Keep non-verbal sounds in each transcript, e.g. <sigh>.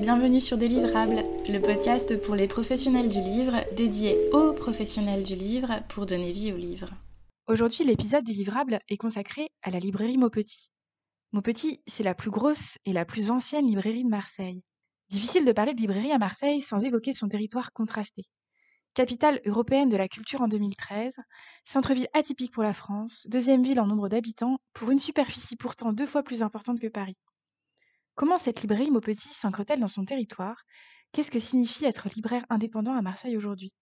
bienvenue sur Délivrable, le podcast pour les professionnels du livre, dédié aux professionnels du livre pour donner vie au livre. Aujourd'hui, l'épisode Délivrable est consacré à la librairie Maupetit. Maupetit, c'est la plus grosse et la plus ancienne librairie de Marseille. Difficile de parler de librairie à Marseille sans évoquer son territoire contrasté. Capitale européenne de la culture en 2013, centre-ville atypique pour la France, deuxième ville en nombre d'habitants, pour une superficie pourtant deux fois plus importante que Paris. Comment cette librairie Maupetit s'ancre-t-elle dans son territoire? Qu'est-ce que signifie être libraire indépendant à Marseille aujourd'hui?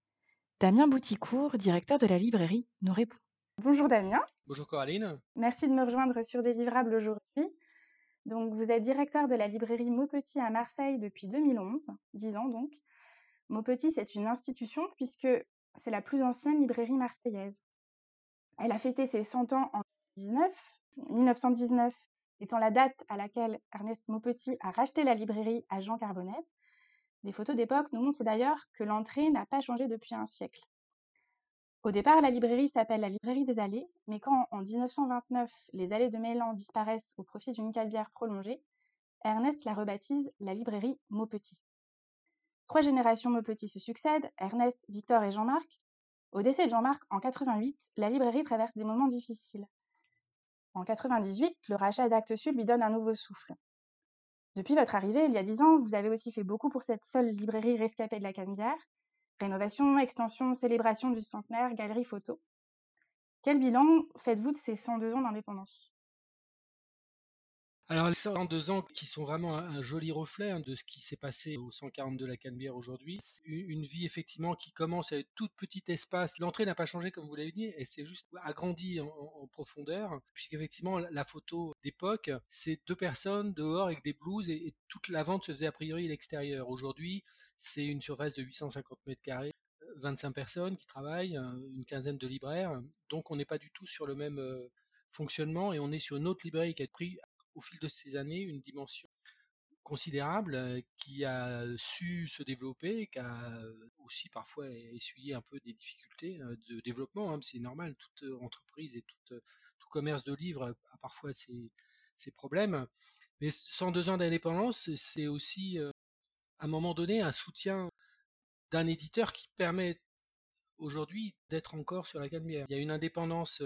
Damien Bouticourt, directeur de la librairie, nous répond. Bonjour Damien. Bonjour Coraline. Merci de me rejoindre sur Délivrable aujourd'hui. Donc, vous êtes directeur de la librairie Maupetit à Marseille depuis 2011, 10 ans donc. Maupetit, c'est une institution puisque c'est la plus ancienne librairie marseillaise. Elle a fêté ses 100 ans en 1919, 1919 étant la date à laquelle Ernest Maupetit a racheté la librairie à Jean Carbonnet. Des photos d'époque nous montrent d'ailleurs que l'entrée n'a pas changé depuis un siècle. Au départ, la librairie s'appelle la librairie des allées, mais quand en 1929 les allées de Mélan disparaissent au profit d'une bière prolongée, Ernest la rebaptise la librairie Maupetit. Trois générations Maupetit se succèdent, Ernest, Victor et Jean-Marc. Au décès de Jean-Marc en 88, la librairie traverse des moments difficiles. En 98, le rachat d'Actes Sud lui donne un nouveau souffle. Depuis votre arrivée, il y a dix ans, vous avez aussi fait beaucoup pour cette seule librairie rescapée de la Canebière. Rénovation, extension, célébration du centenaire, galerie photo. Quel bilan faites-vous de ces 102 ans d'indépendance? Alors, les 102 ans qui sont vraiment un, joli reflet hein, de ce qui s'est passé au 140 de la Canebière aujourd'hui. Une, vie effectivement qui commence avec tout petit espace. L'entrée n'a pas changé comme vous l'avez dit, et c'est juste agrandi en, profondeur, puisqu'effectivement la photo d'époque, c'est deux personnes dehors avec des blouses et, toute la vente se faisait a priori à l'extérieur. Aujourd'hui, c'est une surface de 850 mètres carrés. 25 personnes qui travaillent, une quinzaine de libraires. Donc on n'est pas du tout sur le même euh, fonctionnement et on est sur une autre librairie qui a pris au fil de ces années une dimension considérable qui a su se développer, qui a aussi parfois essuyé un peu des difficultés de développement. Hein, c'est normal, toute entreprise et tout commerce de livres a parfois ses, ses problèmes. Mais 102 ans d'indépendance, c'est aussi à un moment donné un soutien d'un éditeur qui permet aujourd'hui d'être encore sur la canne Il y a une indépendance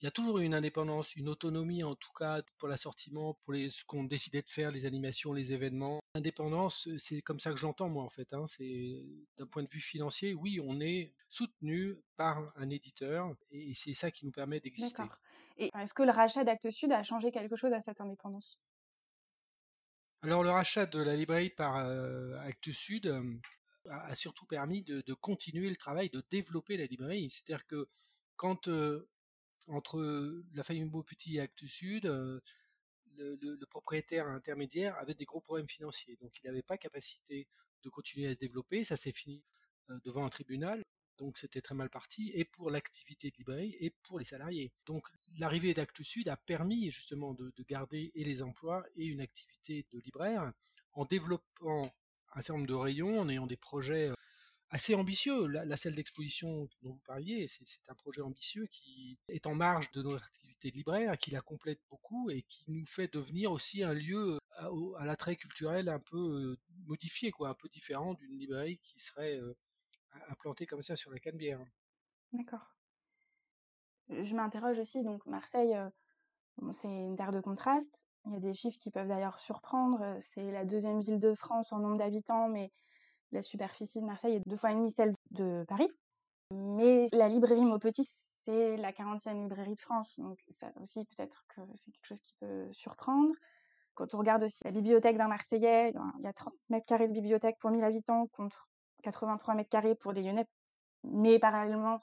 il y a toujours une indépendance, une autonomie en tout cas pour l'assortiment, pour les, ce qu'on décidait de faire, les animations, les événements. Indépendance, c'est comme ça que j'entends moi en fait. Hein. C'est d'un point de vue financier, oui, on est soutenu par un éditeur et c'est ça qui nous permet d'exister. Et est-ce que le rachat d'Actes Sud a changé quelque chose à cette indépendance? Alors le rachat de la librairie par euh, Actes Sud euh, a, surtout permis de, continuer le travail, de développer la librairie. C'est-à-dire que quand euh, entre la famille Beaupetit et Actes Sud, le, propriétaire intermédiaire avait des gros problèmes financiers. Donc il n'avait pas capacité de continuer à se développer. Ça s'est fini devant un tribunal. Donc c'était très mal parti, et pour l'activité de librairie, et pour les salariés. Donc l'arrivée d'Actes Sud a permis justement de, garder les emplois et une activité de libraire en développant un certain nombre de rayons, en ayant des projets assez ambitieux. La, salle d'exposition dont vous parliez, c'est un projet ambitieux qui est en marge de notre activité de libraire, qui la complète beaucoup et qui nous fait devenir aussi un lieu euh, à, l'attrait culturel un peu euh, modifié, quoi, un peu différent d'une librairie qui serait euh, implantée comme ça sur la Canebière. D'accord. Je m'interroge aussi, donc Marseille, c'est une terre de contraste. Il y a des chiffres qui peuvent d'ailleurs surprendre. C'est la deuxième ville de France en nombre d'habitants, mais la superficie de Marseille est deux fois et demi celle de Paris. Mais la librairie Maupetit, c'est la 40e librairie de France. Donc ça aussi, peut-être que c'est quelque chose qui peut surprendre. Quand on regarde aussi la bibliothèque d'un Marseillais, il y a 30 mètres carrés de bibliothèque pour 1000 habitants contre 83 mètres carrés pour les Lyonnais. Mais parallèlement,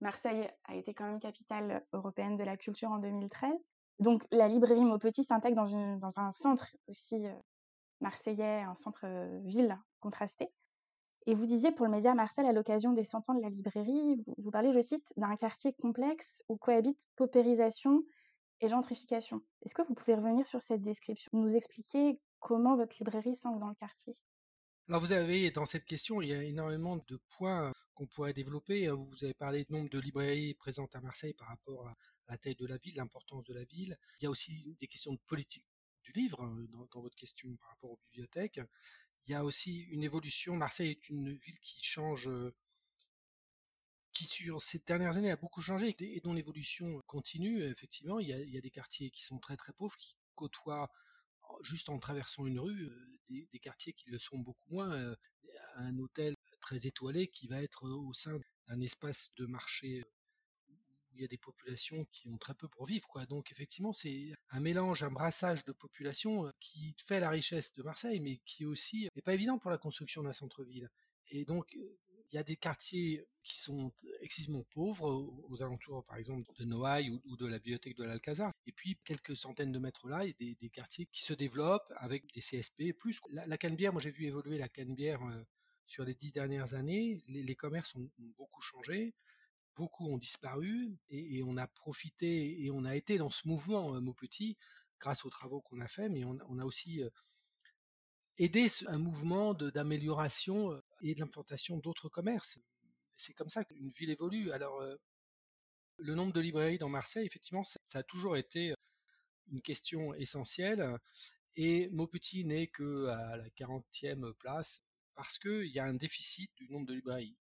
Marseille a été quand même capitale européenne de la culture en 2013. Donc la librairie Maupetit s'intègre dans, dans un centre aussi euh, marseillais, un centre-ville contrasté. Et vous disiez pour le média Marcel, à l'occasion des 100 ans de la librairie, vous, parlez, je cite, d'un quartier complexe où cohabitent paupérisation et gentrification. Est-ce que vous pouvez revenir sur cette description, nous expliquer comment votre librairie s'ancre dans le quartier? Alors vous avez dans cette question, il y a énormément de points qu'on pourrait développer. Vous avez parlé du nombre de librairies présentes à Marseille par rapport à la taille de la ville, l'importance de la ville. Il y a aussi des questions de politique du livre, hein, dans, votre question par rapport aux bibliothèques. Il y a aussi une évolution. Marseille est une ville qui change, qui sur ces dernières années a beaucoup changé et dont l'évolution continue. Effectivement, il y, a, des quartiers qui sont très très pauvres, qui côtoient juste en traversant une rue des, quartiers qui le sont beaucoup moins. un hôtel très étoilé qui va être au sein d'un espace de marché il y a des populations qui ont très peu pour vivre, quoi. Donc effectivement, c'est un mélange, un brassage de populations qui fait la richesse de Marseille, mais qui aussi n'est pas évident pour la construction d'un centre-ville. Et donc, il y a des quartiers qui sont excessivement pauvres, aux, alentours, par exemple, de Noailles ou, de la bibliothèque de l'Alcazar. Et puis, quelques centaines de mètres là, il y a des, quartiers qui se développent avec des CSP. Plus la, la moi j'ai vu évoluer la Canebière sur les dix dernières années. Les, commerces ont, beaucoup changé beaucoup ont disparu et, on a profité et on a été dans ce mouvement euh, Maupetit grâce aux travaux qu'on a fait, mais on, a aussi euh, aidé un mouvement d'amélioration euh, et d'implantation d'autres commerces. C'est comme ça qu'une ville évolue. Alors, le nombre de librairies dans Marseille, effectivement, ça, a toujours été une question essentielle. Et Maupetit n'est qu'à la 40e place parce qu'il y a un déficit du nombre de librairies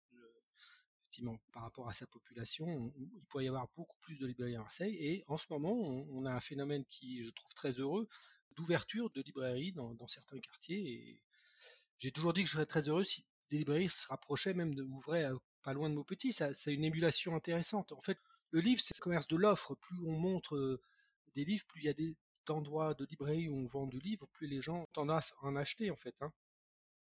par rapport à sa population, il pourrait y avoir beaucoup plus de librairies à Marseille. Et en ce moment, on, a un phénomène qui, je trouve très heureux, d'ouverture de librairies dans, certains quartiers. Et j'ai toujours dit que je serais très heureux si des librairies se rapprochaient même d'ouvrir pas loin de Maupetit. Ça, c'est une émulation intéressante. En fait, le livre, c'est le commerce de l'offre. Plus on montre euh, des livres, plus il y a des endroits de librairies où on vend du livre, plus les gens tendance à en acheter, en fait. Hein.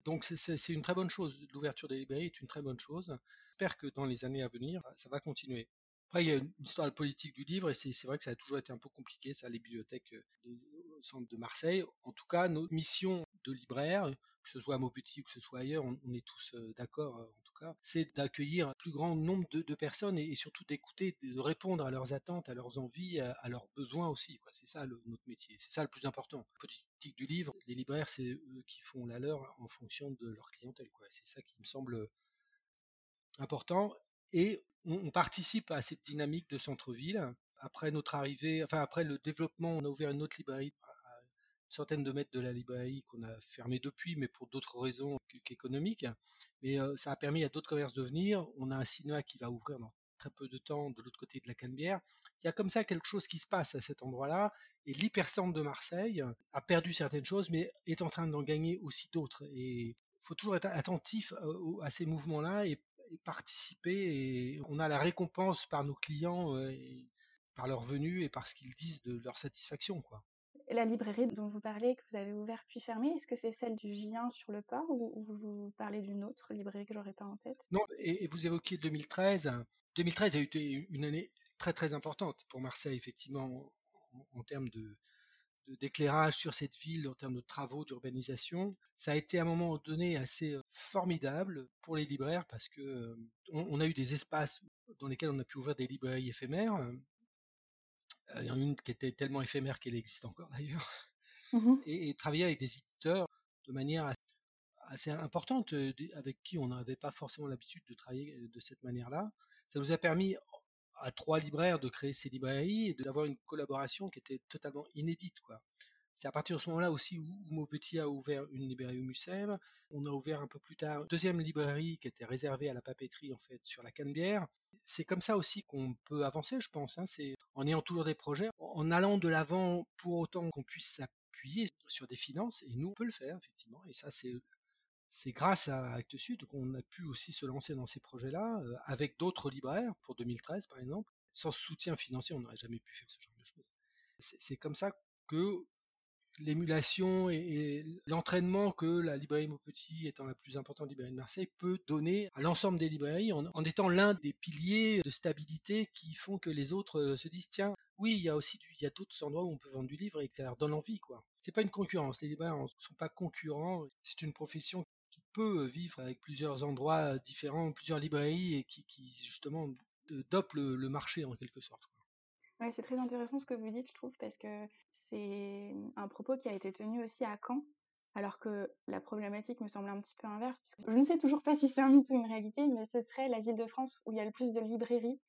Donc c'est une très bonne chose. L'ouverture des librairies est une très bonne chose. Que dans les années à venir, ça va continuer. Après, il y a une histoire politique du livre, et c'est vrai que ça a toujours été un peu compliqué, ça, les bibliothèques euh, au centre de Marseille. En tout cas, notre mission de libraire, que ce soit à Maupetit ou que ce soit ailleurs, on, est tous euh, d'accord euh, en tout cas, c'est d'accueillir un plus grand nombre de, personnes et, surtout d'écouter, de répondre à leurs attentes, à leurs envies, à, leurs besoins aussi. C'est ça notre métier, c'est ça le plus important. Politique du livre, les libraires, c'est eux qui font la leur en fonction de leur clientèle. C'est ça qui me semble important. Et on, participe à cette dynamique de centre-ville. Après notre arrivée, enfin après le développement, on a ouvert une autre librairie à une centaine de mètres de la librairie qu'on a fermée depuis, mais pour d'autres raisons qu'économiques. Mais euh, ça a permis à d'autres commerces de venir. On a un cinéma qui va ouvrir dans très peu de temps de l'autre côté de la Canebière. Il y a comme ça quelque chose qui se passe à cet endroit-là. Et l'hypercentre de Marseille a perdu certaines choses, mais est en train d'en gagner aussi d'autres. Et faut toujours être attentif euh, à ces mouvements-là et participer et on a la récompense par nos clients euh, par leur venue et par ce qu'ils disent de leur satisfaction quoi. La librairie dont vous parlez, que vous avez ouvert puis fermé, est-ce que c'est celle du J1 sur le port ou, vous parlez d'une autre librairie que j'aurais pas en tête? Non, et, vous évoquiez 2013. 2013 a été une année très très importante pour Marseille, effectivement, en termes de, d'éclairage sur cette ville en termes de travaux d'urbanisation. Ça a été à un moment donné assez formidable pour les libraires parce que on, a eu des espaces dans lesquels on a pu ouvrir des librairies éphémères. Il y en a une qui était tellement éphémère qu'elle existe encore d'ailleurs. Mmh et, travailler avec des éditeurs de manière assez importante, avec qui on n'avait pas forcément l'habitude de travailler de cette manière-là. Ça nous a permis à trois libraires de créer ces librairies et d'avoir une collaboration qui était totalement inédite. Quoi. C'est à partir de ce moment-là aussi où, Maupetit a ouvert une librairie au Mucem. On a ouvert un peu plus tard une deuxième librairie qui était réservée à la papeterie en fait sur la Canebière. C'est comme ça aussi qu'on peut avancer, je pense. Hein. C'est en ayant toujours des projets, en allant de l'avant pour autant qu'on puisse s'appuyer sur des finances. Et nous, on peut le faire effectivement. Et ça, c'est c'est grâce à Actes Sud qu'on a pu aussi se lancer dans ces projets-là, euh, avec d'autres libraires, pour 2013 par exemple. Sans soutien financier, on n'aurait jamais pu faire ce genre de choses. C'est comme ça que l'émulation et, l'entraînement que la librairie Maupetit, étant la plus importante librairie de Marseille, peut donner à l'ensemble des librairies en, étant l'un des piliers de stabilité qui font que les autres euh, se disent tiens, oui, il y a aussi il y a d'autres endroits où on peut vendre du livre et que ça leur donne envie quoi. C'est pas une concurrence, les libraires ne sont pas concurrents, c'est une profession peut vivre avec plusieurs endroits différents, plusieurs librairies et qui, justement dope le, marché en quelque sorte. Ouais, c'est très intéressant ce que vous dites, je trouve, parce que c'est un propos qui a été tenu aussi à Caen, alors que la problématique me semble un petit peu inverse, puisque je ne sais toujours pas si c'est un mythe ou une réalité, mais ce serait la ville de France où il y a le plus de librairies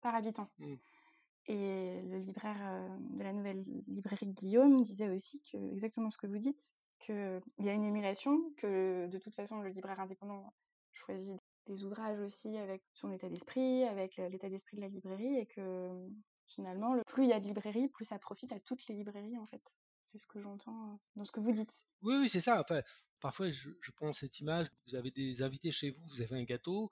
par habitant. Mmh. Et le libraire de la nouvelle librairie Guillaume disait aussi que, exactement ce que vous dites, qu'il y a une émulation, que de toute façon le libraire indépendant choisit des ouvrages aussi avec son état d'esprit, avec l'état d'esprit de la librairie, et que finalement, plus il y a de librairies, plus ça profite à toutes les librairies en fait. C'est ce que j'entends dans ce que vous dites. Oui, oui, c'est ça. Enfin, parfois, je, je prends cette image. Vous avez des invités chez vous, vous avez un gâteau,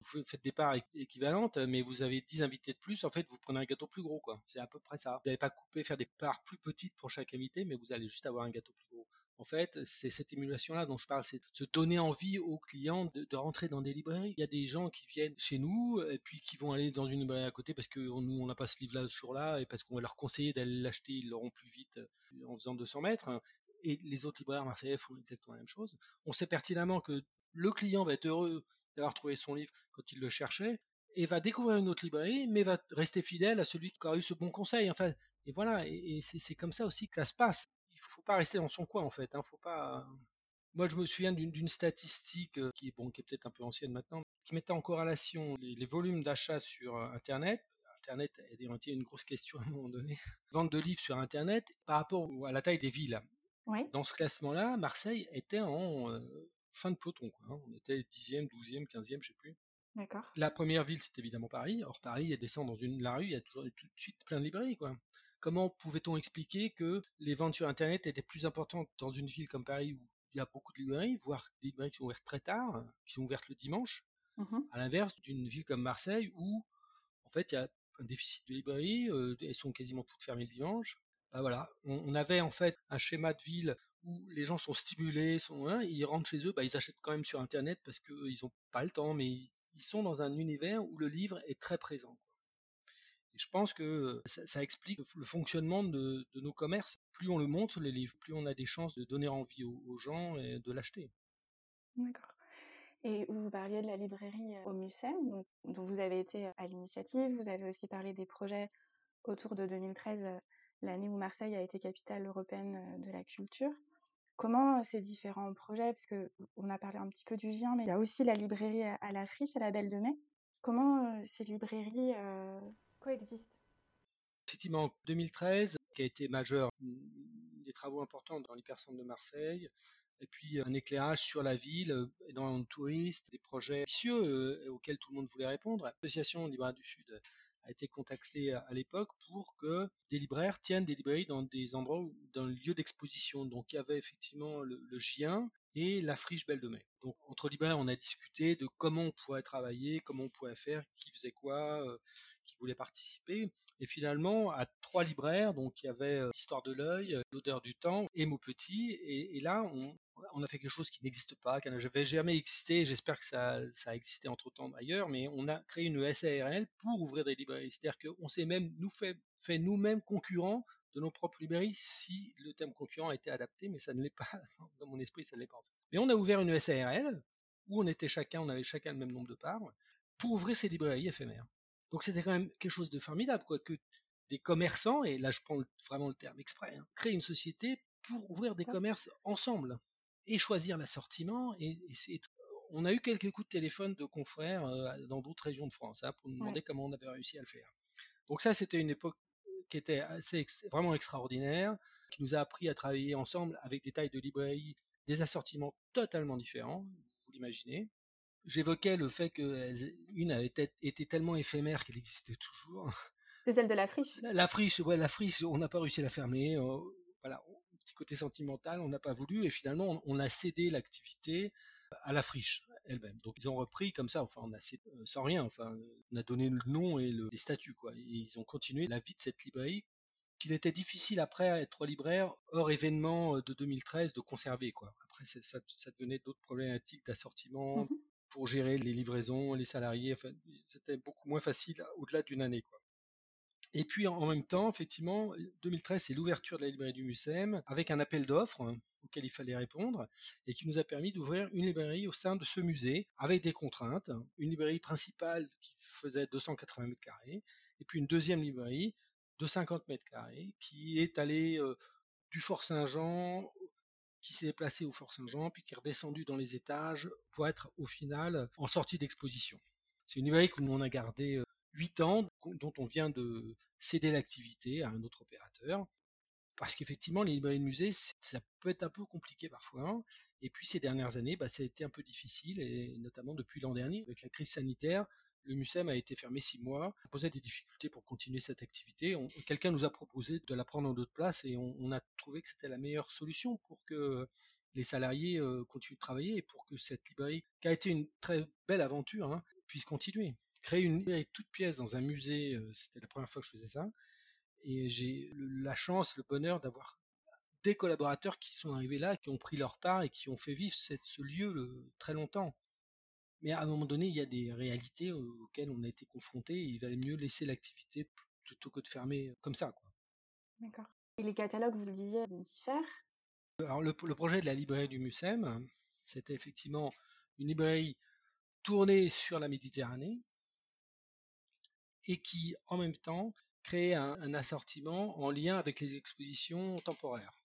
vous faites des parts équivalentes, mais vous avez 10 invités de plus, en fait, vous prenez un gâteau plus gros, quoi. C'est à peu près ça. Vous n'allez pas couper, faire des parts plus petites pour chaque invité, mais vous allez juste avoir un gâteau plus gros. En fait, c'est cette émulation-là dont je parle, c'est de se donner envie aux clients de, rentrer dans des librairies. Il y a des gens qui viennent chez nous et puis qui vont aller dans une librairie à côté parce que nous, on n'a pas ce livre-là ce jour-là et parce qu'on va leur conseiller d'aller l'acheter, ils l'auront plus vite euh, en faisant 200 mètres. Et les autres libraires marseillais font exactement la même chose. On sait pertinemment que le client va être heureux d'avoir trouvé son livre quand il le cherchait et va découvrir une autre librairie, mais va rester fidèle à celui qui a eu ce bon conseil. Enfin, et voilà, et, c'est comme ça aussi que ça se passe. Il faut pas rester dans son coin en fait. Hein, faut pas. Moi, je me souviens d'une statistique euh, qui est bon, qui est peut-être un peu ancienne maintenant, qui mettait en corrélation les, volumes d'achat sur euh, Internet. Internet a une grosse question à un moment donné. <laughs> Vente de livres sur Internet par rapport à la taille des villes. Dans ce classement-là, Marseille était en euh, fin de peloton. Quoi, hein. On était 10e, 12e, 15e, je sais plus. D'accord. La première ville, c'est évidemment Paris. Or, Paris, elle descend dans une, la rue, il y a toujours tout de suite plein de librairies. Quoi. Comment pouvait-on expliquer que les ventes sur Internet étaient plus importantes dans une ville comme Paris où il y a beaucoup de librairies, voire des librairies qui sont ouvertes très tard, qui sont ouvertes le dimanche, mmh à l'inverse d'une ville comme Marseille où, en fait, il y a un déficit de librairies, euh, elles sont quasiment toutes fermées le dimanche. Bah voilà, on, avait en fait un schéma de ville où les gens sont stimulés, sont, hein, ils rentrent chez eux, bah, ils achètent quand même sur Internet parce qu'ils n'ont pas le temps, mais ils sont dans un univers où le livre est très présent. Je pense que ça, explique le fonctionnement de, nos commerces. Plus on le montre, les livres, plus on a des chances de donner envie aux, gens et de l'acheter. D'accord. Et vous parliez de la librairie au Mucem, dont vous avez été à l'initiative. Vous avez aussi parlé des projets autour de 2013, l'année où Marseille a été capitale européenne de la culture. Comment ces différents projets, parce qu'on a parlé un petit peu du Gien, mais il y a aussi la librairie à la Friche, à la Belle de Mai. Comment ces librairies coexistent? Effectivement, 2013, qui a été majeur, des travaux importants dans l'hypercentre de Marseille, et puis un éclairage sur la ville, dans le tourisme, des projets ambitieux auxquels tout le monde voulait répondre. L'association Libraire du Sud a été contactée à, l'époque pour que des libraires tiennent des librairies dans des endroits, dans le lieu d'exposition. Donc il y avait effectivement le, Gien, et la friche Belle de Mai. Donc entre libraires, on a discuté de comment on pourrait travailler, comment on pourrait faire, qui faisait quoi, euh, qui voulait participer. Et finalement, à trois libraires, donc il y avait euh, Histoire de l'œil, euh, L'odeur du temps et Maupetit. Et, et là, on, on, a fait quelque chose qui n'existe pas, qui n'avait jamais existé. J'espère que ça, ça a existé entre temps ailleurs, mais on a créé une SARL pour ouvrir des librairies. C'est-à-dire qu'on s'est même nous fait, fait nous-mêmes concurrents de nos propres librairies si le terme concurrent a été adapté, mais ça ne l'est pas. <laughs> Dans mon esprit, ça ne l'est pas en fait. Mais on a ouvert une SARL où on était chacun, on avait chacun le même nombre de parts pour ouvrir ces librairies éphémères. Donc c'était quand même quelque chose de formidable, quoi, que des commerçants, et là je prends vraiment le terme exprès, hein, créer une société pour ouvrir des commerces ensemble et choisir l'assortiment. Et, on a eu quelques coups de téléphone de confrères euh, dans d'autres régions de France hein, pour nous demander comment on avait réussi à le faire. Donc ça, c'était une époque qui était assez vraiment extraordinaire, qui nous a appris à travailler ensemble avec des tailles de librairie, des assortiments totalement différents, vous l'imaginez. J'évoquais le fait qu'une avait été tellement éphémère qu'elle existait toujours. C'est celle de la friche. La, friche, ouais, la friche, on n'a pas réussi à la fermer. Euh, voilà, petit côté sentimental, on n'a pas voulu et finalement on, a cédé l'activité à la friche elle-même. Donc ils ont repris comme ça, enfin on a cédé, euh, sans rien, enfin on a donné le nom et le, les statuts quoi. Et ils ont continué la vie de cette librairie qu'il était difficile après à être libraire hors événement euh, de 2013 de conserver quoi. Après ça, ça, devenait d'autres problématiques d'assortiment. Mmh pour gérer les livraisons, les salariés, enfin, c'était beaucoup moins facile au-delà d'une année. Quoi. Et puis en même temps, effectivement, 2013, c'est l'ouverture de la librairie du Mucem avec un appel d'offres hein, auquel il fallait répondre et qui nous a permis d'ouvrir une librairie au sein de ce musée avec des contraintes. Une librairie principale qui faisait 280 mètres carrés et puis une deuxième librairie de 50 mètres carrés qui est allée euh, du Fort Saint-Jean qui s'est déplacé au Fort Saint-Jean puis qui est redescendu dans les étages pour être au final en sortie d'exposition. C'est une librairie que nous on a gardé 8 ans dont on vient de céder l'activité à un autre opérateur. Parce qu'effectivement, les librairies de musée, ça peut être un peu compliqué parfois. Hein. Et puis ces dernières années, bah, ça a été un peu difficile, et notamment depuis l'an dernier, avec la crise sanitaire, le MUSEM a été fermé six mois. Ça posait des difficultés pour continuer cette activité. Quelqu'un nous a proposé de la prendre en d'autres places et on, a trouvé que c'était la meilleure solution pour que les salariés euh, continuent de travailler et pour que cette librairie, qui a été une très belle aventure, hein, puisse continuer. Créer une librairie toute pièce dans un musée, euh, c'était la première fois que je faisais ça. Et j'ai la chance, le bonheur d'avoir des collaborateurs qui sont arrivés là, qui ont pris leur part et qui ont fait vivre ce lieu très longtemps. Mais à un moment donné, il y a des réalités auxquelles on a été confronté et il valait mieux laisser l'activité plutôt que de fermer comme ça. D'accord. Et les catalogues, vous le disiez, diffèrent? Alors le, projet de la librairie du Mucem, c'était effectivement une librairie tournée sur la Méditerranée et qui, en même temps, créait un assortiment en lien avec les expositions temporaires.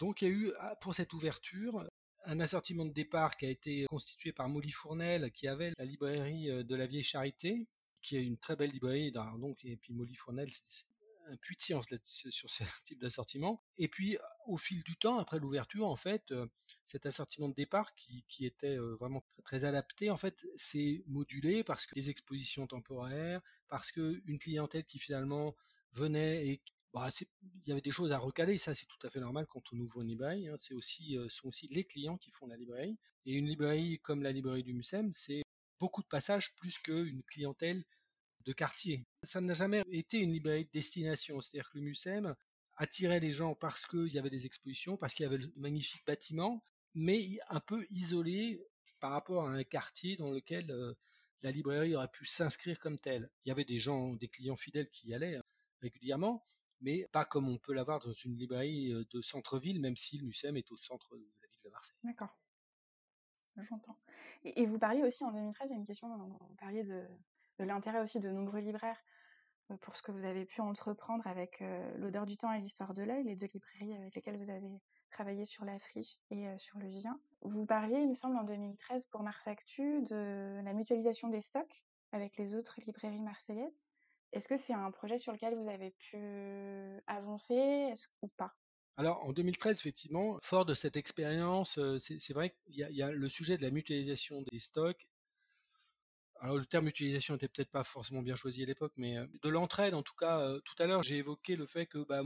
Donc il y a eu, ah, pour cette ouverture, un assortiment de départ qui a été constitué par Molly Fournel, qui avait la librairie euh, de la Vieille Charité, qui est une très belle librairie. Donc, et puis Molly Fournel, un puits de science sur ce <laughs> type d'assortiment. Et puis, au fil du temps, après l'ouverture, en fait, euh, cet assortiment de départ qui, qui était euh, vraiment très adapté, en fait, s'est modulé parce que des expositions temporaires, parce que une clientèle qui finalement venait et bah, il y avait des choses à recaler, ça c'est tout à fait normal quand on ouvre une librairie. Hein. C'est aussi, euh, sont aussi les clients qui font la librairie. Et une librairie comme la librairie du Mucem, c'est beaucoup de passages plus qu'une clientèle de quartier. Ça n'a jamais été une librairie de destination, c'est-à-dire que le Mucem attirait les gens parce qu'il y avait des expositions, parce qu'il y avait de magnifiques bâtiments, mais un peu isolé par rapport à un quartier dans lequel euh, la librairie aurait pu s'inscrire comme telle. Il y avait des gens, des clients fidèles qui y allaient hein, régulièrement, mais pas comme on peut l'avoir dans une librairie de centre-ville, même si le MUSEM est au centre de la ville de Marseille. D'accord. J'entends. Et, vous parliez aussi en 2013, il y a une question, vous parliez de, l'intérêt aussi de nombreux libraires pour ce que vous avez pu entreprendre avec l'odeur du temps et l'histoire de l'œil, les deux librairies avec lesquelles vous avez travaillé sur la friche et sur le Gien. Vous parliez, il me semble, en 2013 pour Mars Actu de la mutualisation des stocks avec les autres librairies marseillaises. Est-ce que c'est un projet sur lequel vous avez pu avancer ou pas? Alors en 2013, effectivement, fort de cette expérience, c'est vrai qu'il y, a le sujet de la mutualisation des stocks. Alors le terme mutualisation n'était peut-être pas forcément bien choisi à l'époque, mais de l'entraide en tout cas. tout à l'heure, j'ai évoqué le fait que bah,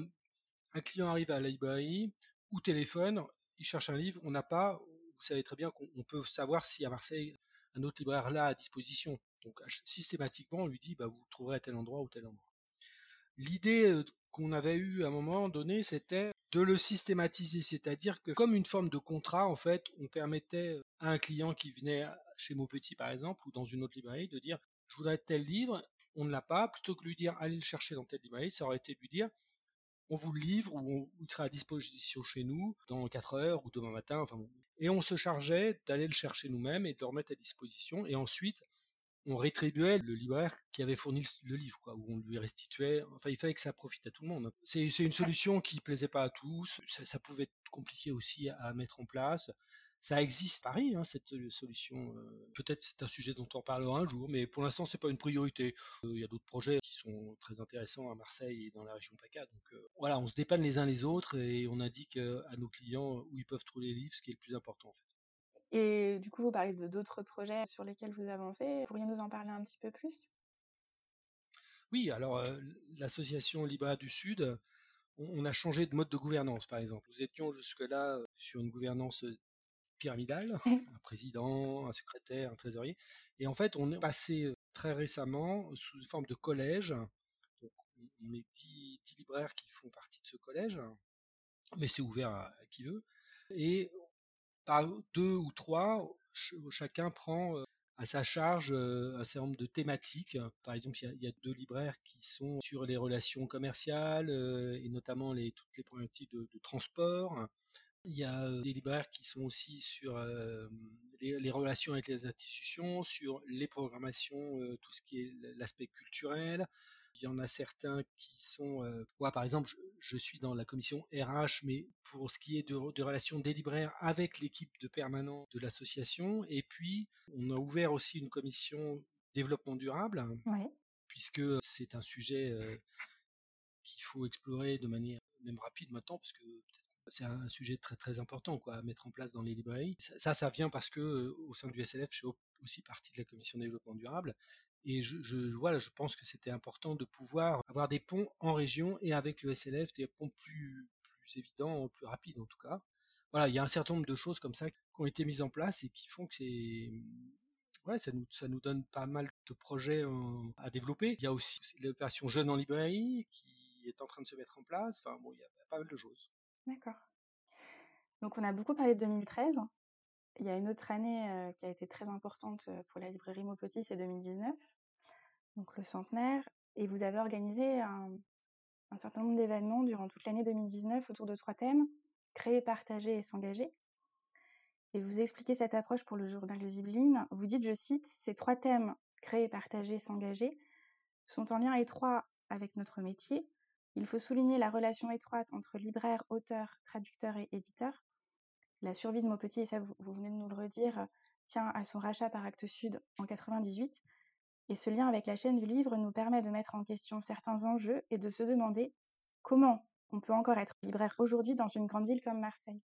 un client arrive à la librairie ou téléphone, il cherche un livre, on n'a pas. Vous savez très bien qu'on peut savoir si à Marseille un autre libraire là à disposition. Donc systématiquement, on lui dit, bah, vous trouverez à tel endroit ou tel endroit. L'idée euh, qu'on avait eue à un moment donné, c'était de le systématiser, c'est-à-dire que comme une forme de contrat, en fait, on permettait à un client qui venait chez Maupetit, par exemple, ou dans une autre librairie, de dire, je voudrais tel livre, on ne l'a pas, plutôt que lui dire, allez le chercher dans telle librairie, ça aurait été de lui dire, on vous le livre ou il sera à disposition chez nous dans 4 heures ou demain matin. Enfin Et on se chargeait d'aller le chercher nous-mêmes et de le remettre à disposition. Et ensuite, on rétribuait le libraire qui avait fourni le livre, quoi, où on lui restituait. Enfin, il fallait que ça profite à tout le monde. C'est une solution qui plaisait pas à tous. Ça, pouvait être compliqué aussi à, mettre en place. Ça existe à Paris, hein, cette solution. Euh, peut-être c'est un sujet dont on parlera un jour, mais pour l'instant c'est pas une priorité. Euh, il y a d'autres projets qui sont très intéressants à Marseille et dans la région PACA. Donc euh, voilà, on se dépanne les uns les autres et on indique à nos clients où ils peuvent trouver les livres, ce qui est le plus important en fait. Et du coup, vous parlez de d'autres projets sur lesquels vous avancez. Pourriez nous en parler un petit peu plus? Oui, alors l'association Libra du Sud, on, a changé de mode de gouvernance, par exemple. Nous étions jusque-là sur une gouvernance pyramidale, <laughs> un président, un secrétaire, un trésorier. Et en fait, on est passé très récemment sous une forme de collège. on est dix, libraires qui font partie de ce collège, mais c'est ouvert à, à, qui veut. Et par deux ou trois, chacun prend à sa charge un certain nombre de thématiques. Par exemple, il y, a, deux libraires qui sont sur les relations commerciales et notamment les, toutes les problématiques de, transport. Il y a des libraires qui sont aussi sur les, relations avec les institutions, sur les programmations, tout ce qui est l'aspect culturel. Il y en a certains qui sont, moi par exemple, je, suis dans la commission RH, mais pour ce qui est de, de relations des libraires avec l'équipe de permanent de l'association. Et puis, on a ouvert aussi une commission développement durable. puisque c'est un sujet qu'il faut explorer de manière même rapide maintenant, parce que c'est un sujet très très important quoi à mettre en place dans les librairies. Ça, ça vient parce que au sein du SLF, je fais aussi partie de la commission développement durable et je, je, pense que c'était important de pouvoir avoir des ponts en région et avec le SLF, des ponts plus, évidents, plus rapides en tout cas. Voilà, il y a un certain nombre de choses comme ça qui ont été mises en place et qui font que c'est nous, ça nous donne pas mal de projets à développer. Il y a aussi l'opération Jeunes en librairie qui est en train de se mettre en place. Enfin bon, il y a pas mal de choses. D'accord. Donc on a beaucoup parlé de 2013. Il y a une autre année qui a été très importante pour la librairie Maupetit, c'est 2019, donc le centenaire. Et vous avez organisé un, un certain nombre d'événements durant toute l'année 2019 autour de trois thèmes créer, partager et s'engager. Et vous expliquez cette approche pour le journal Zibeline. Vous dites, je cite, ces trois thèmes, créer, partager, s'engager, sont en lien étroit avec notre métier. Il faut souligner la relation étroite entre libraire, auteur, traducteur et éditeur la survie de Maupetit, et ça vous, venez de nous le redire, tient à son rachat par Actes Sud en 98. Et ce lien avec la chaîne du livre nous permet de mettre en question certains enjeux et de se demander comment on peut encore être libraire aujourd'hui dans une grande ville comme Marseille.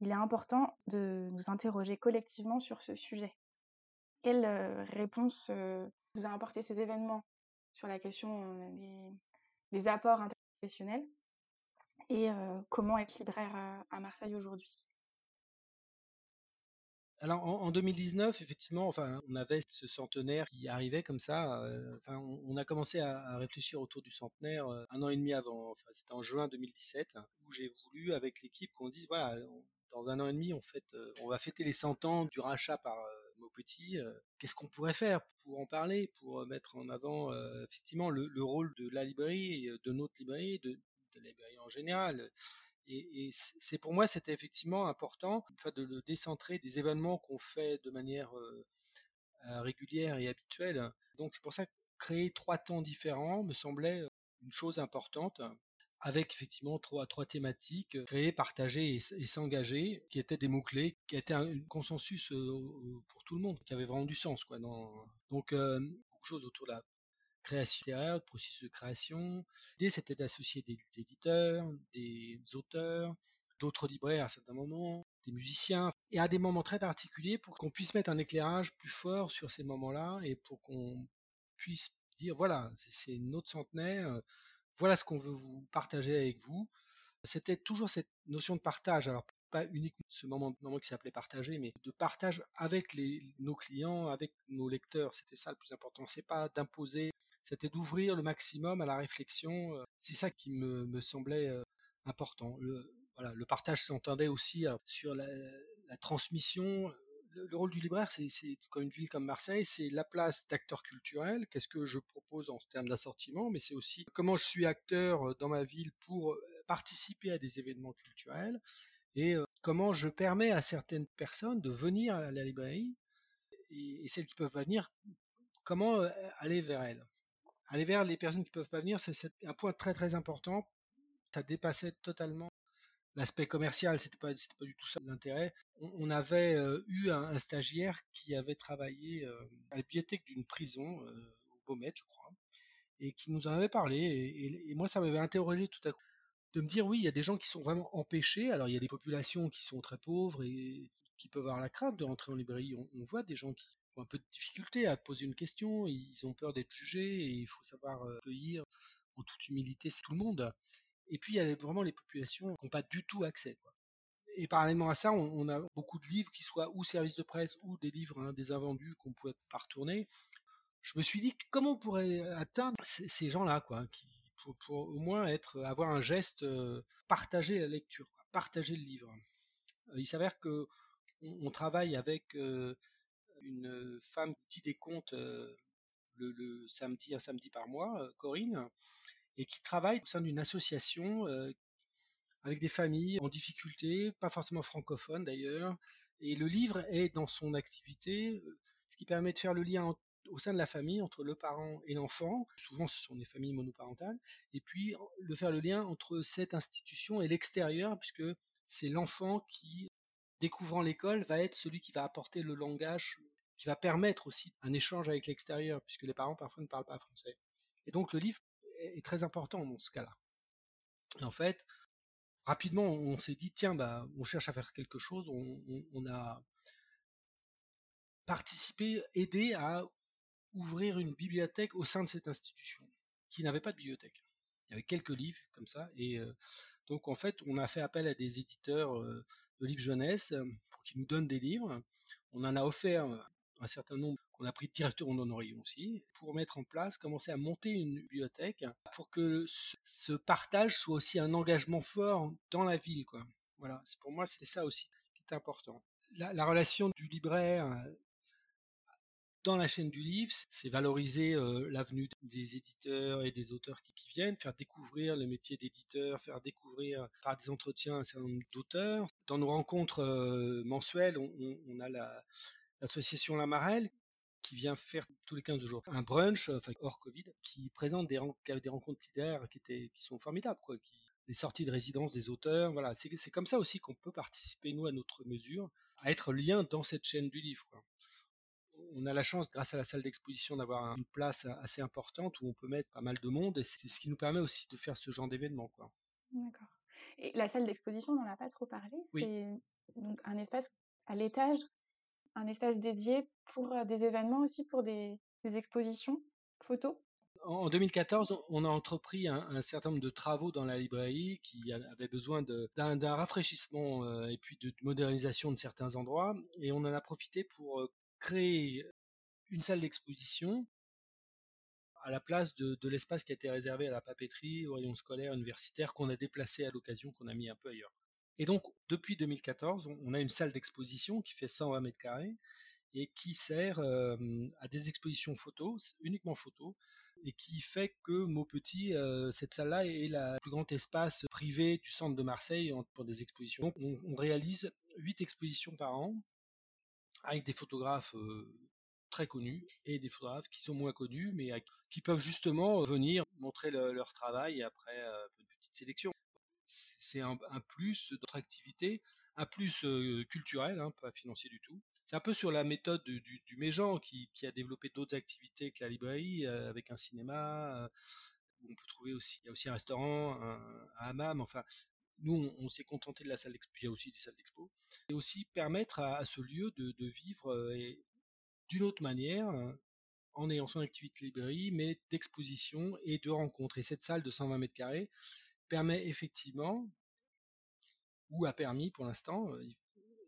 Il est important de nous interroger collectivement sur ce sujet. Quelle euh, réponse euh, vous a apporté ces événements sur la question euh, des, des apports interprofessionnels et comment être libraire à Marseille aujourd'hui alors en, 2019, effectivement, enfin, on avait ce centenaire qui arrivait comme ça. Euh, enfin, on, a commencé à, réfléchir autour du centenaire euh, un an et demi avant. Enfin, c'était en juin 2017 où j'ai voulu avec l'équipe qu'on dise voilà, dans un an et demi, on fête, euh, on va fêter les 100 ans du rachat par Maupetit. Qu'est-ce qu'on pourrait faire pour en parler, pour mettre en avant effectivement le, rôle de la librairie, de notre librairie, de, la librairie en général? Et, c'est pour moi, c'était effectivement important de le décentrer des événements qu'on fait de manière euh, euh, régulière et habituelle. Donc c'est pour ça que créer trois temps différents me semblait euh, une chose importante avec effectivement trois, trois thématiques, créer, partager et, s'engager, qui étaient des mots-clés, qui étaient un, consensus pour tout le monde, qui avait vraiment du sens. Quoi. Donc, beaucoup de choses autour de la création littéraire, de processus de création. L'idée, c'était d'associer des éditeurs, des auteurs, d'autres libraires à certains moments, des musiciens, et à des moments très particuliers pour qu'on puisse mettre un éclairage plus fort sur ces moments-là et pour qu'on puisse dire, voilà, c'est notre centenaire, voilà ce qu'on veut vous partager avec vous. C'était toujours cette notion de partage. Alors, pas uniquement ce moment, qui s'appelait partager, mais de partage avec les, nos clients, avec nos lecteurs. C'était ça le plus important. C'est pas d'imposer, c'était d'ouvrir le maximum à la réflexion. Euh, c'est ça qui me, me semblait euh, important. Le, voilà, le partage s'entendait aussi sur la transmission. Le, rôle du libraire, c'est comme une ville comme Marseille, c'est la place d'acteur culturel. Qu'est-ce que je propose en termes d'assortiment, mais c'est aussi comment je suis acteur dans ma ville pour participer à des événements culturels et comment je permets à certaines personnes de venir à la librairie et, celles qui peuvent pas venir, comment aller vers elles. Aller vers les personnes qui peuvent pas venir, c'est un point très très important. Ça dépassait totalement l'aspect commercial, c'était pas pas du tout ça l'intérêt. On, avait eu un, stagiaire qui avait travaillé à la bibliothèque d'une prison au Beaumet, je crois, et qui nous en avait parlé. et moi, ça m'avait interrogé tout à coup de me dire oui, il y a des gens qui sont vraiment empêchés. Alors il y a des populations qui sont très pauvres et qui peuvent avoir la crainte de rentrer en librairie. On, voit des gens qui ont un peu de difficulté à poser une question, ils ont peur d'être jugés et il faut savoir euh, accueillir en toute humilité tout le monde. Et puis il y a vraiment les populations qui n'ont pas du tout accès. Et parallèlement à ça, on, a beaucoup de livres qui soient ou services de presse ou des livres hein, des invendus qu'on pouvait pas retourner. Je me suis dit comment on pourrait atteindre ces, gens-là, quoi, qui, pour, au moins être, avoir un geste, partager la lecture, partager le livre. il s'avère que on, travaille avec une femme qui dit comptes le, samedi, un samedi par mois, Corinne, et qui travaille au sein d'une association avec des familles en difficulté, pas forcément francophones d'ailleurs. Et le livre est dans son activité, ce qui permet de faire le lien au sein de la famille entre le parent et l'enfant. Souvent, ce sont des familles monoparentales. Et puis, de faire le lien entre cette institution et l'extérieur, puisque c'est l'enfant qui, découvrant l'école, va être celui qui va apporter le langage qui va permettre aussi un échange avec l'extérieur, puisque les parents parfois ne parlent pas français. Et donc le livre est très important dans ce cas-là. En fait, rapidement, on s'est dit, tiens, bah, on cherche à faire quelque chose, on, a participé, aidé à ouvrir une bibliothèque au sein de cette institution, qui n'avait pas de bibliothèque. Il y avait quelques livres comme ça, et euh, donc en fait, on a fait appel à des éditeurs euh, de livres jeunesse pour qu'ils nous donnent des livres. On en a offert un certain nombre qu'on a pris directement en honorarium aussi, pour mettre en place, commencer à monter une bibliothèque, pour que ce partage soit aussi un engagement fort dans la ville. Quoi. Voilà, pour moi, c'est ça aussi qui est important. La, relation du libraire dans la chaîne du livre, c'est valoriser euh, l'avenue des éditeurs et des auteurs qui, viennent, faire découvrir le métier d'éditeur, faire découvrir par des entretiens un certain nombre d'auteurs. Dans nos rencontres euh, mensuelles, on, a la, l'association La Marelle qui vient faire tous les 15 jours un brunch, enfin hors Covid, qui présente des, des rencontres littéraires qui, étaient, qui sont formidables, quoi, qui, des sorties de résidence des auteurs. Voilà, c'est comme ça aussi qu'on peut participer, nous, à notre mesure, à être lien dans cette chaîne du livre. Quoi. On a la chance, grâce à la salle d'exposition, d'avoir une place assez importante où on peut mettre pas mal de monde, et c'est ce qui nous permet aussi de faire ce genre d'événement. D'accord. Et la salle d'exposition, on n'en a pas trop parlé. C'est donc un espace à l'étage un espace dédié pour des événements aussi, pour des, expositions photos? En 2014, on a entrepris un, certain nombre de travaux dans la librairie qui avaient besoin d'un rafraîchissement et puis de, modernisation de certains endroits. Et on en a profité pour créer une salle d'exposition à la place de, de l'espace qui a été réservé à la papeterie, au rayon scolaire, universitaire, qu'on a déplacé à l'occasion, qu'on a mis un peu ailleurs. Et donc, depuis 2014, on a une salle d'exposition qui fait 120 mètres carrés et qui sert à des expositions photos, uniquement photos, et qui fait que Maupetit, cette salle-là est le plus grand espace privé du centre de Marseille pour des expositions. Donc, on, réalise 8 expositions par an avec des photographes très connus et des photographes qui sont moins connus, mais qui peuvent justement venir montrer leur travail après une petite sélection c'est un, plus d'autres activités, un plus culturel, hein, pas financier du tout. C'est un peu sur la méthode du, du, Méjean qui, a développé d'autres activités que la librairie, avec un cinéma. où on peut trouver aussi, il y a aussi un restaurant, un, hammam. Enfin, nous, on, s'est contenté de la salle d'expo. Il y a aussi des salles d'expo. Et aussi permettre à, ce lieu de, vivre d'une autre manière, en ayant son activité librairie, mais d'exposition et de rencontres. Et cette salle de 120 mètres carrés, permet effectivement, ou a permis pour l'instant, euh,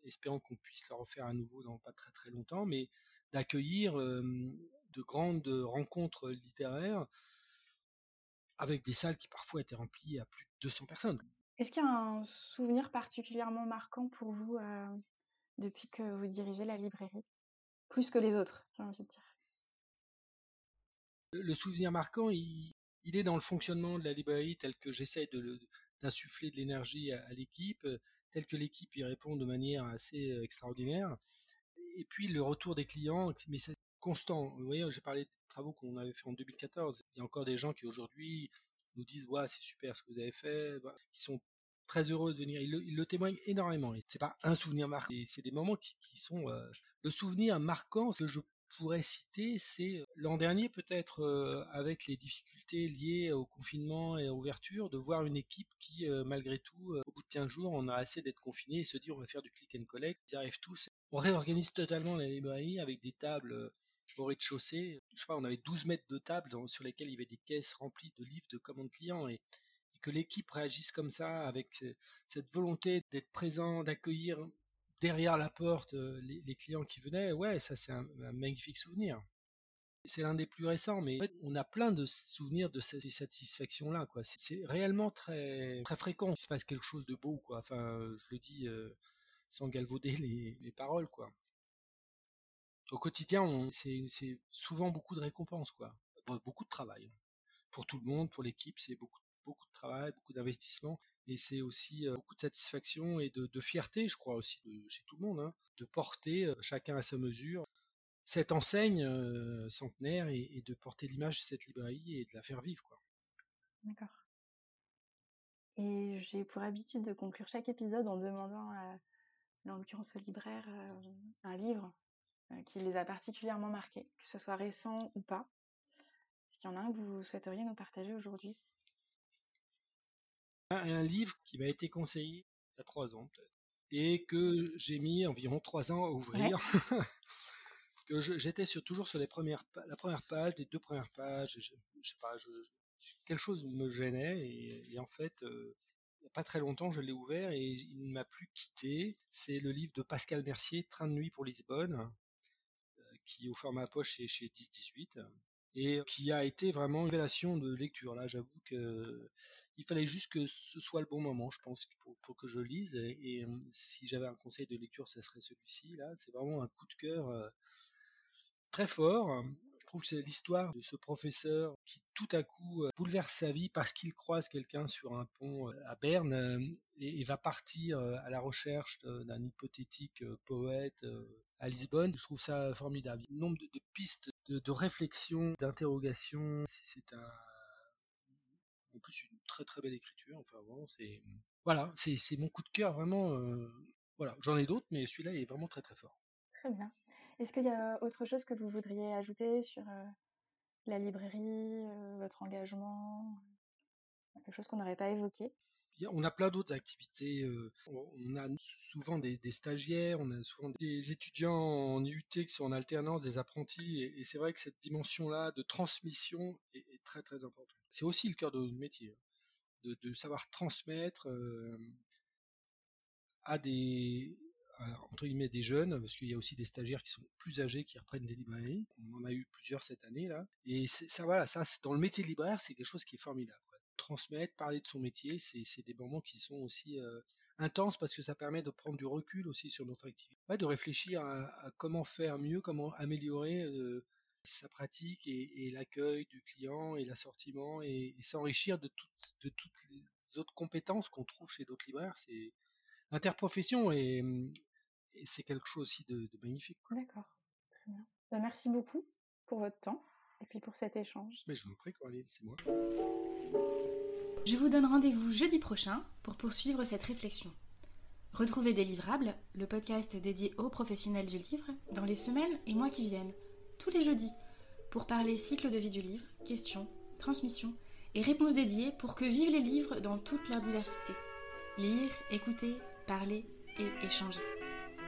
espérons qu'on puisse le refaire à nouveau dans pas très très longtemps, mais d'accueillir de grandes rencontres littéraires avec des salles qui parfois étaient remplies à plus de 200 personnes. Est-ce qu'il y a un souvenir particulièrement marquant pour vous euh, depuis que vous dirigez la librairie? Plus que les autres, j'ai envie de dire. Le souvenir marquant, il, il est dans le fonctionnement de la librairie tel que j'essaie d'insuffler de l'énergie à, l'équipe, euh, tel que l'équipe y répond de manière assez euh, extraordinaire. Et puis le retour des clients, mais c'est constant. Vous voyez, j'ai parlé des travaux qu'on avait fait en 2014. Il y a encore des gens qui aujourd'hui nous disent ouais c'est super ce que vous avez fait, ils sont très heureux de venir. Ils le, témoignent énormément. C'est pas un souvenir marquant, c'est des moments qui, sont euh, le souvenir marquant. que je pourrais citer, c'est l'an dernier peut-être avec les difficultés liées au confinement et à l'ouverture, de voir une équipe qui, malgré tout, au bout de 15 jours, on a assez d'être confiné et se dit on va faire du click and collect. Ils arrivent tous. On réorganise totalement la librairie avec des tables au rez-de-chaussée. Je sais pas, on avait 12 mètres de tables sur lesquelles il y avait des caisses remplies de livres de commandes clients et, que l'équipe réagisse comme ça avec cette volonté d'être présent, d'accueillir derrière la porte les, clients qui venaient, ouais, ça c'est un, magnifique souvenir. C'est l'un des plus récents, mais on a plein de souvenirs de ces satisfactions-là, quoi. C'est réellement très très fréquent. Il se passe quelque chose de beau, quoi. Enfin, je le dis sans galvauder les, paroles, quoi. Au quotidien, c'est souvent beaucoup de récompenses, quoi. Beaucoup de travail pour tout le monde, pour l'équipe, c'est beaucoup beaucoup de travail, beaucoup d'investissement et c'est aussi beaucoup de satisfaction et de, fierté, je crois aussi, chez tout le monde, hein, de porter chacun à sa mesure cette enseigne centenaire et, de porter l'image de cette librairie et de la faire vivre. D'accord. Et j'ai pour habitude de conclure chaque épisode en demandant, en l'occurrence au libraire, un livre qui les a particulièrement marqués, que ce soit récent ou pas Est-ce qu'il y en a un que vous souhaiteriez nous partager aujourd'hui? Un, livre qui m'a été conseillé il y a trois ans peut-être, et que j'ai mis environ trois ans à ouvrir. <laughs> Parce que j'étais sur, toujours sur les premières, la première page, les deux premières pages, je, je sais pas, je, quelque chose me gênait, et, en fait, euh, il n'y a pas très longtemps, je l'ai ouvert et il ne m'a plus quitté. C'est le livre de Pascal Mercier, Train de nuit pour Lisbonne, euh, qui est au format poche chez, chez 10-18 et qui a été vraiment une révélation de lecture. Là, j'avoue que il fallait juste que ce soit le bon moment, je pense, pour, que je lise. Et, si j'avais un conseil de lecture, ça serait celui-ci. Là, c'est vraiment un coup de cœur très fort. Je trouve que c'est l'histoire de ce professeur qui tout à coup bouleverse sa vie parce qu'il croise quelqu'un sur un pont à Berne et, va partir à la recherche d'un hypothétique poète à Lisbonne. Je trouve ça formidable. Le nombre de, pistes de, réflexion, d'interrogation, c'est un en plus une très très belle écriture. Enfin vraiment, c'est voilà, c'est mon coup de cœur vraiment. Euh, voilà, j'en ai d'autres, mais celui-là est vraiment très très fort. Très bien. Est-ce qu'il y a autre chose que vous voudriez ajouter sur euh, la librairie, euh, votre engagement, quelque chose qu'on n'aurait pas évoqué? On a plein d'autres activités. Euh, on a souvent des, stagiaires, on a souvent des étudiants en IUT qui sont en alternance, des apprentis, et, c'est vrai que cette dimension-là de transmission est, très très importante. C'est aussi le cœur de notre métier, hein, de, savoir transmettre euh, à des entre guillemets des jeunes, parce qu'il y a aussi des stagiaires qui sont plus âgés qui reprennent des librairies. On en a eu plusieurs cette année là, et ça voilà, ça dans le métier de libraire, c'est quelque chose qui est formidable transmettre, parler de son métier, c'est des moments qui sont aussi euh, intenses parce que ça permet de prendre du recul aussi sur notre activité, de réfléchir à, comment faire mieux, comment améliorer euh, sa pratique et, l'accueil du client et l'assortiment et, s'enrichir de toutes, les autres compétences qu'on trouve chez d'autres libraires. C'est l'interprofession et, c'est quelque chose aussi de, magnifique. D'accord, très bien. Bah, merci beaucoup pour votre temps et puis pour cet échange. Mais je vous en prie, Coraline, c'est moi. Je vous donne rendez-vous jeudi prochain pour poursuivre cette réflexion. Retrouvez Délivrable, le podcast dédié aux professionnels du livre, dans les semaines et mois qui viennent, tous les jeudis, pour parler cycle de vie du livre, questions, transmission et réponses dédiées pour que vivent les livres dans toute leur diversité. Lire, écouter, parler et échanger.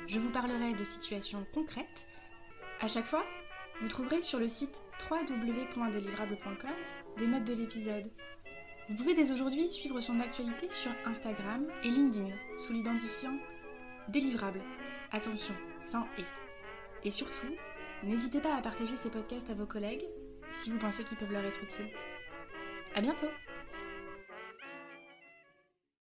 Je vous parlerai de situations concrètes. À chaque fois, vous trouverez sur le site www.délivrable.com des notes de l'épisode vous pouvez dès aujourd'hui suivre son actualité sur Instagram et LinkedIn sous l'identifiant délivrable. Attention, sans et. Et surtout, n'hésitez pas à partager ces podcasts à vos collègues si vous pensez qu'ils peuvent leur être utiles. À bientôt!